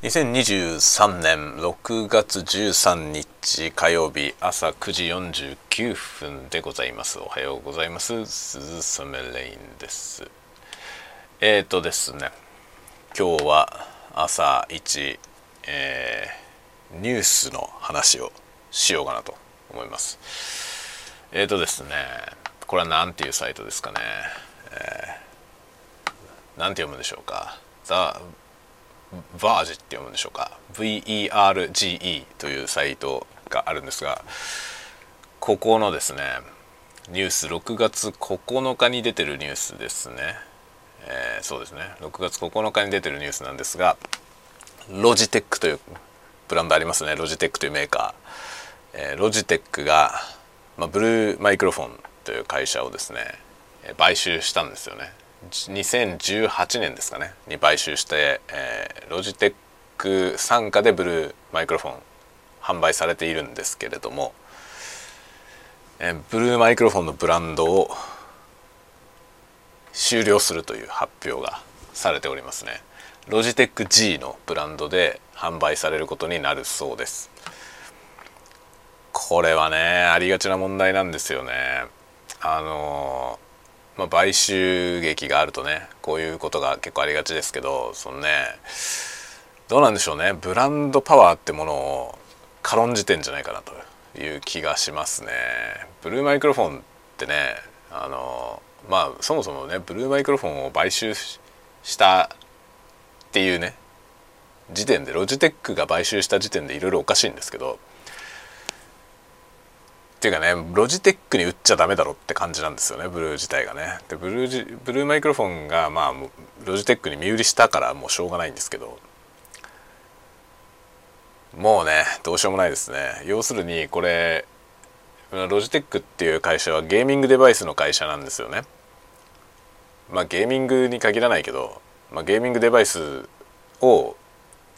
2023年6月13日火曜日朝9時49分でございます。おはようございます。鈴雨レインです。えーとですね今日は朝一、えー、ニュースの話をしようかなと思います。えーとですねこれは何ていうサイトですかね、えー、何て読むんでしょうか。バージって読むんでしょうか？VERGE というサイトがあるんですがここのですねニュース6月9日に出てるニュースですね、えー、そうですね。6月9日に出てるニュースなんですがロジテックというブランドありますね。ロジテックというメーカー、えー、ロジテックが、まあ、ブルーマイクロフォンという会社をですね買収したんですよね。2018年ですかね。に買収して、えー、ロジテック傘下でブルーマイクロフォン販売されているんですけれども、えー、ブルーマイクロフォンのブランドを終了するという発表がされておりますね。ロジテック G のブランドで販売されることになるそうです。これはねありがちな問題なんですよね。あのーまあ、買収劇があるとねこういうことが結構ありがちですけどそのねどうなんでしょうねブランドパワーってものを軽んじてんじゃないかなという気がしますね。ブルーマイクロフォンってねあのまあそもそもねブルーマイクロフォンを買収したっていうね時点でロジテックが買収した時点でいろいろおかしいんですけどっていうかねロジテックに売っちゃダメだろって感じなんですよねブルー自体がね。でブルージブルーマイクロフォンがまあロジテックに身売りしたからもうしょうがないんですけど。もうねどうしようもないですね。要するにこれロジテックっていう会社はゲーミングデバイスの会社なんですよね。まあゲーミングに限らないけど、まあ、ゲーミングデバイスを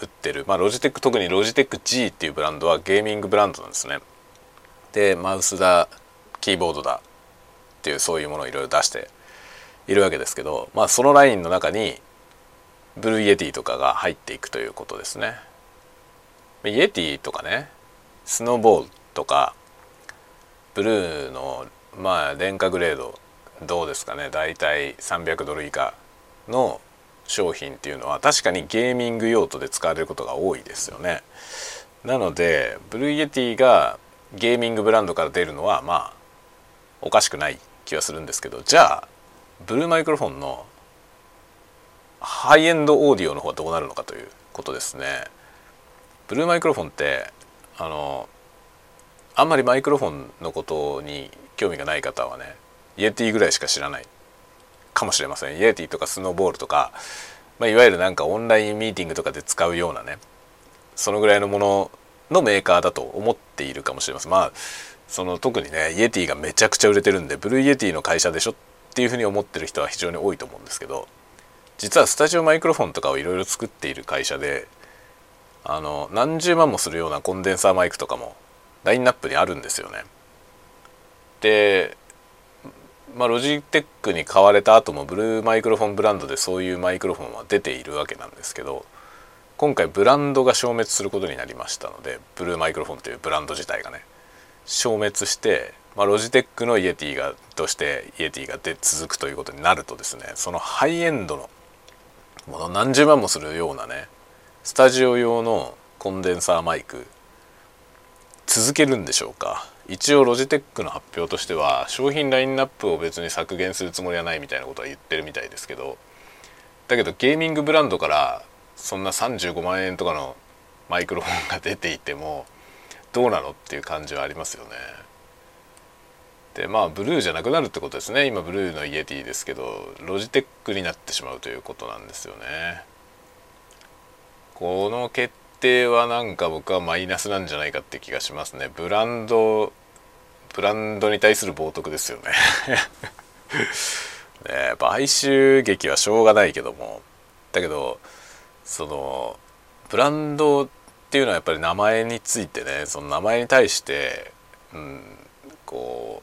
売ってる。まあ Logitech 特にロジテック G っていうブランドはゲーミングブランドなんですね。でマウスだキーボードだっていうそういうものをいろいろ出しているわけですけど、まあ、そのラインの中に Blue Yeti とかが入っていくということですね。 Yeti とかね Snowball とかブルーのまあ廉価グレードどうですかねだいたい300ドル以下の商品っていうのは確かにゲーミング用途で使われることが多いですよね。なので Blue Yeti がゲーミングブランドから出るのはまあおかしくない気はするんですけどじゃあ Blue Microphones のハイエンドオーディオの方はどうなるのかということですね。Blue Microphones ってあのあんまりマイクロフォンのことに興味がない方はね Yeti ぐらいしか知らないかもしれません Yeti とか Snowball とか、まあ、いわゆるなんかオンラインミーティングとかで使うようなねそのぐらいのもののメーカーだと思っているかもしれませんまあその特にね Yeti がめちゃくちゃ売れてるんで Blue Yeti の会社でしょっていうふうに思ってる人は非常に多いと思うんですけど実はスタジオマイクロフォンとかをいろいろ作っている会社であの何十万もするようなコンデンサーマイクとかもラインナップにあるんですよね。でまあ、ロジテックに買われた後もブルーマイクロフォンブランドでそういうマイクロフォンは出ているわけなんですけど今回ブランドが消滅することになりましたのでブルーマイクロフォンというブランド自体がね消滅して、まあ、ロジテックのイエティがとしてイエティがで続くということになるとですねそのハイエンドのもの何十万もするようなねスタジオ用のコンデンサーマイク続けるんでしょうか。一応ロジテックの発表としては商品ラインナップを別に削減するつもりはないみたいなことは言ってるみたいですけどだけどゲーミングブランドからそんな35万円とかのマイクロフォンが出ていてもどうなのっていう感じはありますよね。でまあブルーじゃなくなるってことですね今ブルーのイエティですけどロジテックになってしまうということなんですよね。この決定はなんか僕はマイナスなんじゃないかって気がしますね。ブランドブランドに対する冒涜ですよね ね買収劇はしょうがないけどもだけどそのブランドっていうのはやっぱり名前についてねその名前に対して、うん、こ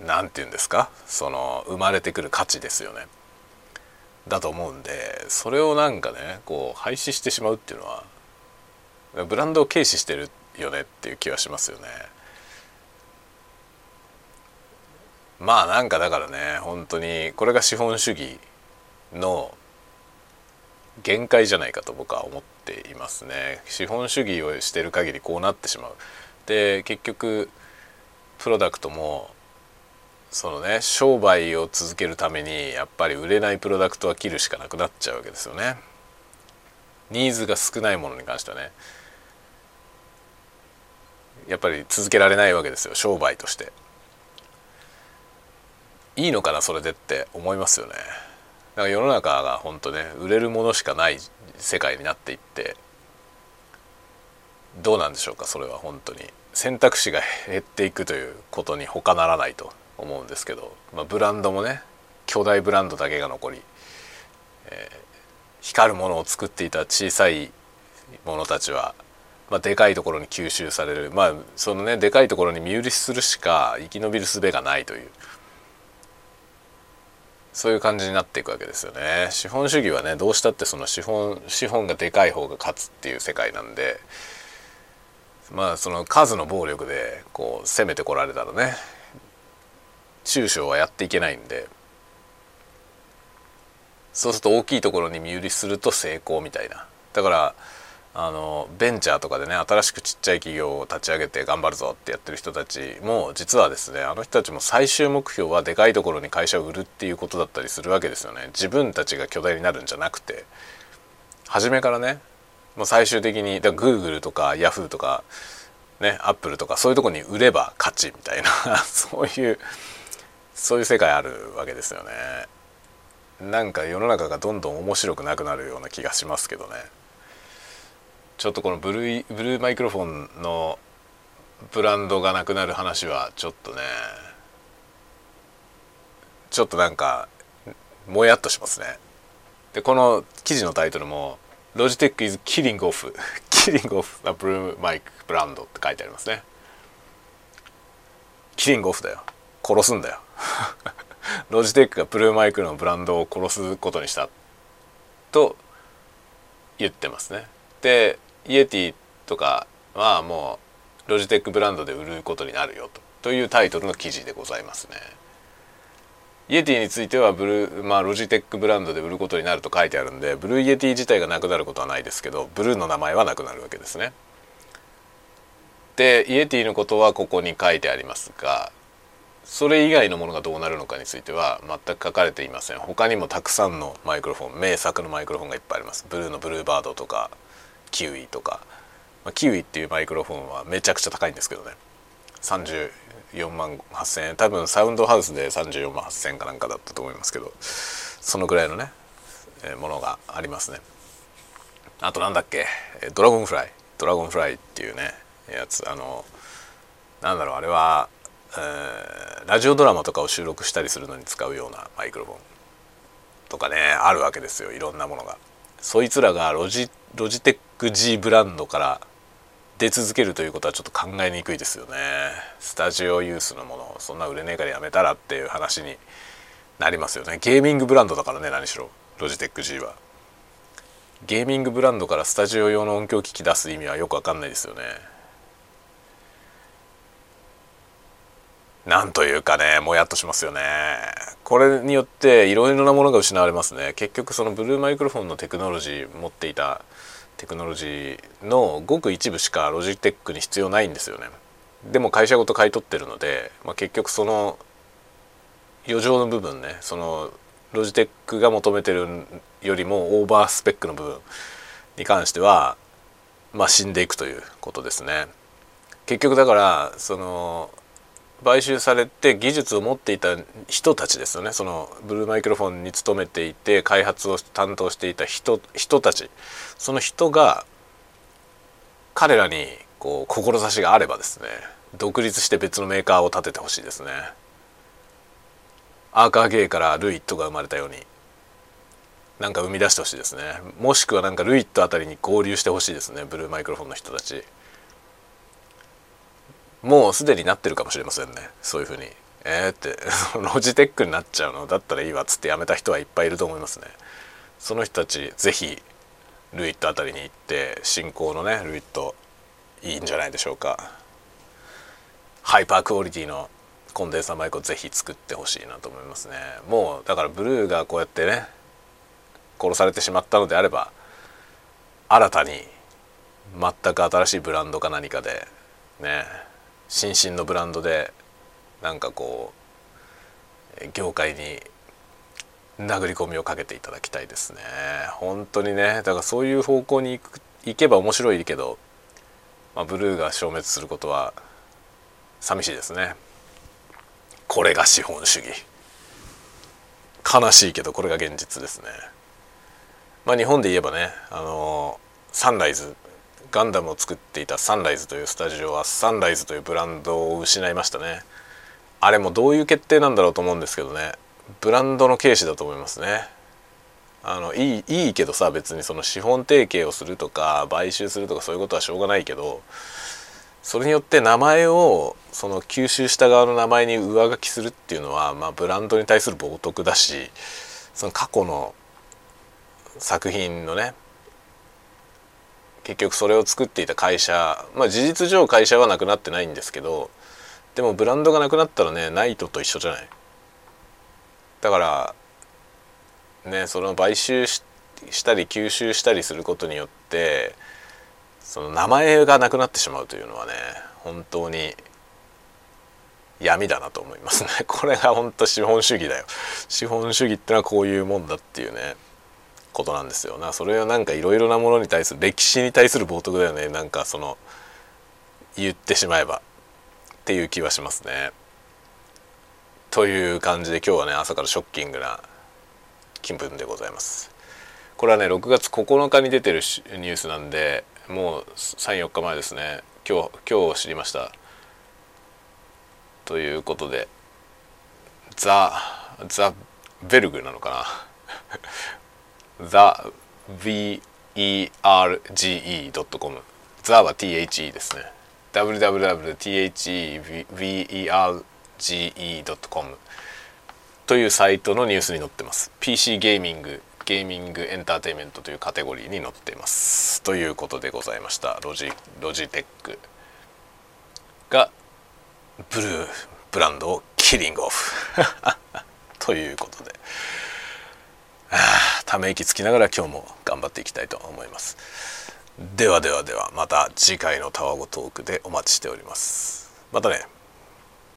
う何て言うんですか？その生まれてくる価値ですよね。だと思うんでそれをなんかねこう廃止してしまうっていうのはブランドを軽視してるよねっていう気はしますよね。まあなんかだからね本当にこれが資本主義の限界じゃないかと僕は思っていますね。資本主義をしてる限りこうなってしまう。で結局プロダクトもそのね商売を続けるためにやっぱり売れないプロダクトは切るしかなくなっちゃうわけですよね。ニーズが少ないものに関してはね。やっぱり続けられないわけですよ。商売として。いいのかなそれでって思いますよね。だか世の中が本当ね売れるものしかない世界になっていってどうなんでしょうかそれは本当に。選択肢が減っていくということに他ならないと思うんですけど、まあ、ブランドもね巨大ブランドだけが残り、えー、光るものを作っていた小さい者たちは、まあ、でかいところに吸収される。まあそのねでかいところに身売りするしか生き延びる術がないという。そういう感じになっていくわけですよね。資本主義はねどうしたってその資本資本がでかい方が勝つっていう世界なんでまあその数の暴力でこう攻めてこられたらね中小はやっていけないんでそうすると大きいところに身売りすると成功みたいな。だからあのベンチャーとかでね新しくちっちゃい企業を立ち上げて頑張るぞってやってる人たちも実はですねあの人たちも最終目標はでかいところに会社を売るっていうことだったりするわけですよね。自分たちが巨大になるんじゃなくて。初めからねもう最終的にだグーグルとかヤフーとかねアップルとかそういうとこに売れば勝ちみたいな そういうそういう世界あるわけですよね。なんか世の中がどんどん面白くなくなるような気がしますけどね。ちょっとこのブルーブルーマイクロフォンのブランドがなくなる話はちょっとねちょっとなんかもやっとしますね。でこの記事のタイトルも「ロジテック is killing off killing off the blue mic brand」って書いてありますね。キリングオフだよ。殺すんだよ。ロジテックがプルーマイクのブランドを殺すことにしたと言ってますね。でイエティとかはもうロジテックブランドで売ることになるよと。というタイトルの記事でございますね。イエティについてはブルー、まあ、ロジテックブランドで売ることになると書いてあるんでブルーイエティ自体がなくなることはないですけどブルーの名前はなくなるわけですね。でイエティのことはここに書いてありますがそれ以外のものがどうなるのかについては全く書かれていません。他にもたくさんのマイクロフォン名作のマイクロフォンがいっぱいあります。ブルーのブルーバードとかキウイとか、まあ、キウイっていうマイクロフォンはめちゃくちゃ高いんですけどね。34万8,000円。多分サウンドハウスで34万8,000円かなんかだったと思いますけど。そのぐらいのね、えー、ものがありますね。あとなんだっけ？ドラゴンフライ。ドラゴンフライっていうねやつ。あのなんだろうあれはえー、ラジオドラマとかを収録したりするのに使うようなマイクロフォンとかねあるわけですよ。いろんなものが。そいつらがロジロジテック G ブランドから出続けるということはちょっと考えにくいですよね。スタジオユースのものそんな売れねえからやめたらっていう話になりますよね。ゲーミングブランドだからね何しろロジテック G は。ゲーミングブランドからスタジオ用の音響機器出す意味はよくわかんないですよね。なんというかねもやっとしますよね。これによっていろいろなものが失われますね。結局そのブルーマイクロフォンのテクノロジー持っていたテクノロジーのごく一部しかロジテックに必要ないんですよね。でも会社ごと買い取ってるので、まあ、結局その余剰の部分ねそのロジテックが求めてるよりもオーバースペックの部分に関してはまあ死んでいくということですね。結局だからその買収されて技術を持っていた人たちですよね。そのブルーマイクロフォンに勤めていて開発を担当していた人人たち。その人が彼らにこう志があればですね独立して別のメーカーを立ててほしいですね。アーカーゲイからルイットが生まれたようになんか生み出してほしいですね。もしくはなんかルイットあたりに合流してほしいですねブルーマイクロフォンの人たち。もうすでになってるかもしれませんね。そういうふうに。えー、って。ロジテックになっちゃうの？だったらいいわっつってやめた人はいっぱいいると思いますね。その人たち是非ルイットあたりに行って新興のねルイットいいんじゃないでしょうか。ハイパークオリティのコンデンサーマイクをぜひ作ってほしいなと思いますね。もうだからブルーがこうやってね殺されてしまったのであれば新たに全く新しいブランドか何かでね新進のブランドでなんかこう業界に殴り込みをかけていただきたいですね。本当にね。だからそういう方向に行く行けば面白いけど、まあ、ブルーが消滅することは寂しいですね。これが資本主義。悲しいけどこれが現実ですね。まあ日本で言えばねあのサンライズガンダムを作っていたサンライズというスタジオはサンライズというブランドを失いましたね。あれもどういう決定なんだろうと思うんですけどね。ブランドの軽視だと思いますね。あのいいいいけどさ別にその資本提携をするとか買収するとかそういうことはしょうがないけどそれによって名前をその吸収した側の名前に上書きするっていうのは、まあ、ブランドに対する冒涜だしその過去の作品のね結局それを作っていた会社まあ事実上会社はなくなってないんですけどでもブランドがなくなったらねナイトと一緒じゃない？だからねその買収したり吸収したりすることによってその名前がなくなってしまうというのはね本当に闇だなと思いますね。これが本当資本主義だよ。資本主義ってのはこういうもんだっていうね。ことなんですよ。なそれはなんかいろいろなものに対する歴史に対する冒涜だよね。なんかその言ってしまえば。っていう気はしますね。という感じで今日はね朝からショッキングな気分でございます。これはね6月9日に出てるニュースなんでもう34日前ですね。今日今日知りました。ということでザ・ザ・ベルグなのかな。ザ・ VERGE.com ザは THE ですね。www.theverge.com というサイトのニュースに載ってます PC ゲーミングゲーミングエンターテインメントというカテゴリーに載っていますということでございましたロジロジテックがブルーブランドをキリングオフということでため息つきながら今日も頑張っていきたいと思います。ではではではまた次回のタワゴトークでお待ちしております。またね。